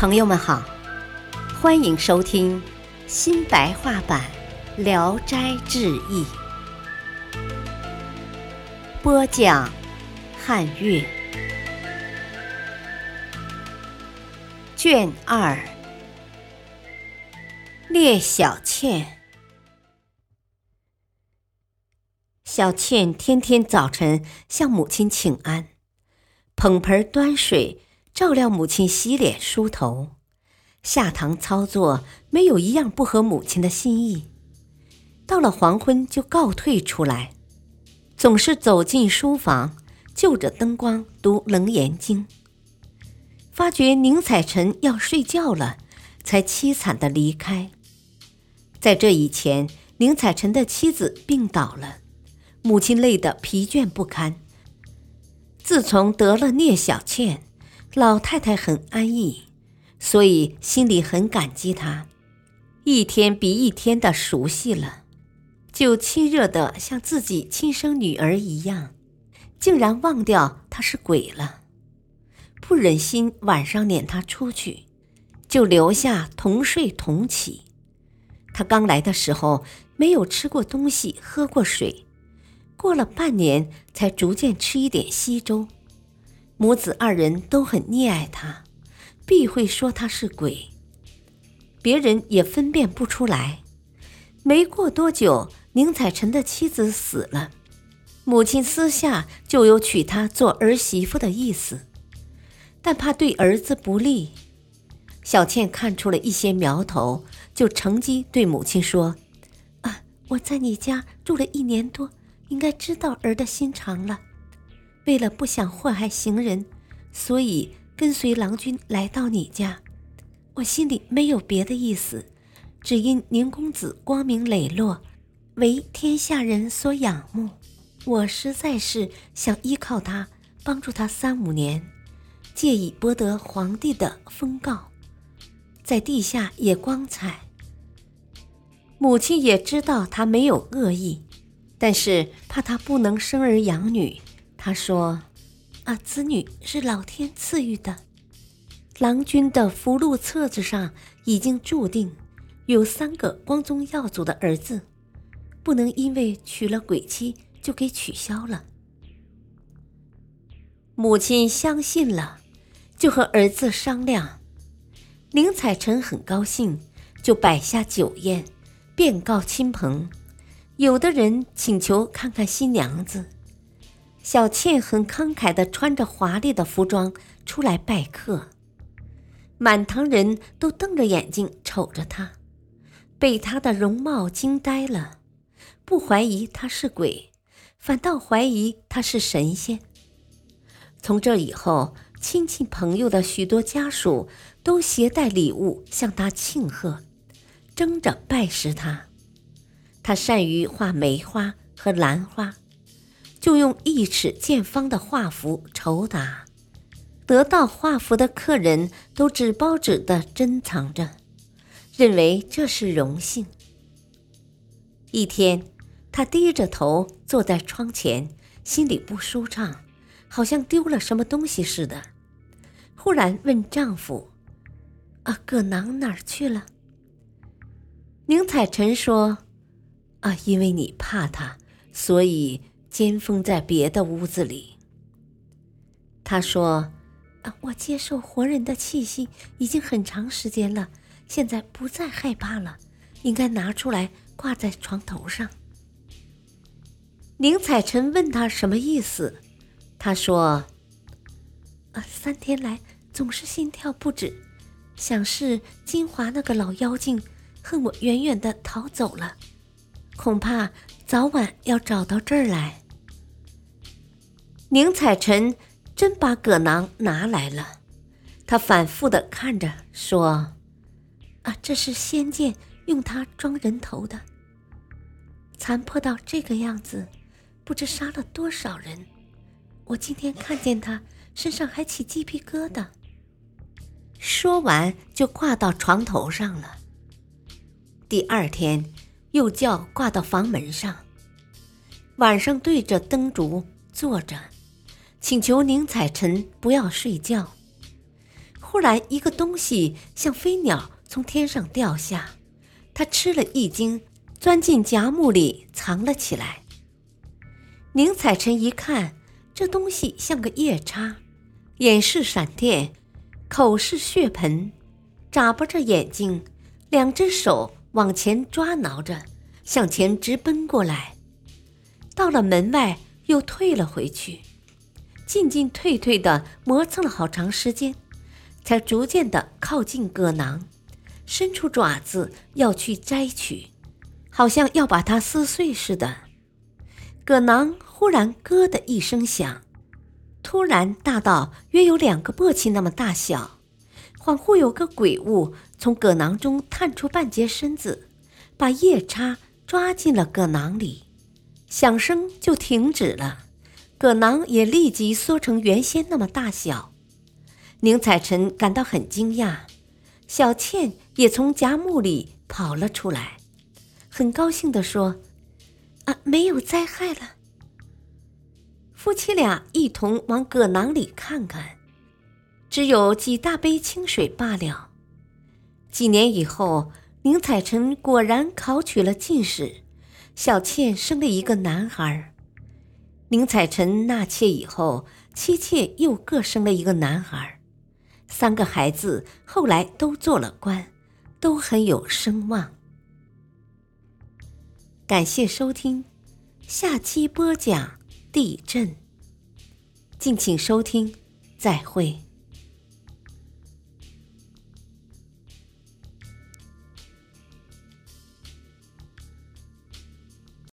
朋友们好，欢迎收听新白话版《聊斋志异》，播讲汉乐，卷二，聂小倩。小倩天天早晨向母亲请安，捧盆端水。照料母亲洗脸梳头，下堂操作没有一样不合母亲的心意。到了黄昏就告退出来，总是走进书房，就着灯光读《楞严经》。发觉宁采臣要睡觉了，才凄惨的离开。在这以前，宁采臣的妻子病倒了，母亲累得疲倦不堪。自从得了聂小倩。老太太很安逸，所以心里很感激她，一天比一天的熟悉了，就亲热的像自己亲生女儿一样，竟然忘掉她是鬼了，不忍心晚上撵她出去，就留下同睡同起。她刚来的时候没有吃过东西，喝过水，过了半年才逐渐吃一点稀粥。母子二人都很溺爱他，必会说他是鬼。别人也分辨不出来。没过多久，宁采臣的妻子死了，母亲私下就有娶她做儿媳妇的意思，但怕对儿子不利。小倩看出了一些苗头，就乘机对母亲说：“啊，我在你家住了一年多，应该知道儿的心肠了。”为了不想祸害行人，所以跟随郎君来到你家。我心里没有别的意思，只因宁公子光明磊落，为天下人所仰慕。我实在是想依靠他，帮助他三五年，借以博得皇帝的封告，在地下也光彩。母亲也知道他没有恶意，但是怕他不能生儿养女。他说：“啊，子女是老天赐予的。郎君的福禄册子上已经注定有三个光宗耀祖的儿子，不能因为娶了鬼妻就给取消了。”母亲相信了，就和儿子商量。宁采臣很高兴，就摆下酒宴，便告亲朋。有的人请求看看新娘子。小倩很慷慨地穿着华丽的服装出来拜客，满堂人都瞪着眼睛瞅着她，被她的容貌惊呆了，不怀疑她是鬼，反倒怀疑她是神仙。从这以后，亲戚朋友的许多家属都携带礼物向她庆贺，争着拜师她。她善于画梅花和兰花。就用一尺见方的画符酬答，得到画符的客人都纸包纸的珍藏着，认为这是荣幸。一天，她低着头坐在窗前，心里不舒畅，好像丢了什么东西似的。忽然问丈夫：“啊，葛囊哪儿去了？”宁采臣说：“啊，因为你怕他，所以。”尖峰在别的屋子里。他说：“啊，我接受活人的气息已经很长时间了，现在不再害怕了，应该拿出来挂在床头上。”宁采臣问他什么意思，他说：“啊，三天来总是心跳不止，想是金华那个老妖精恨我远远的逃走了，恐怕。”早晚要找到这儿来。宁采臣真把葛囊拿来了，他反复的看着，说：“啊，这是仙剑，用它装人头的。残破到这个样子，不知杀了多少人。我今天看见他身上还起鸡皮疙瘩。”说完就挂到床头上了。第二天。又叫挂到房门上。晚上对着灯烛坐着，请求宁采臣不要睡觉。忽然一个东西像飞鸟从天上掉下，他吃了一惊，钻进夹木里藏了起来。宁采臣一看，这东西像个夜叉，眼是闪电，口是血盆，眨巴着眼睛，两只手往前抓挠着，向前直奔过来。到了门外，又退了回去，进进退退的磨蹭了好长时间，才逐渐的靠近葛囊，伸出爪子要去摘取，好像要把它撕碎似的。葛囊忽然咯的一声响，突然大到约有两个簸箕那么大小，恍惚有个鬼物从葛囊中探出半截身子，把夜叉抓进了葛囊里。响声就停止了，葛囊也立即缩成原先那么大小。宁采臣感到很惊讶，小倩也从夹木里跑了出来，很高兴地说：“啊，没有灾害了。”夫妻俩一同往葛囊里看看，只有几大杯清水罢了。几年以后，宁采臣果然考取了进士。小妾生了一个男孩，宁采臣纳妾以后，妻妾又各生了一个男孩，三个孩子后来都做了官，都很有声望。感谢收听，下期播讲地震。敬请收听，再会。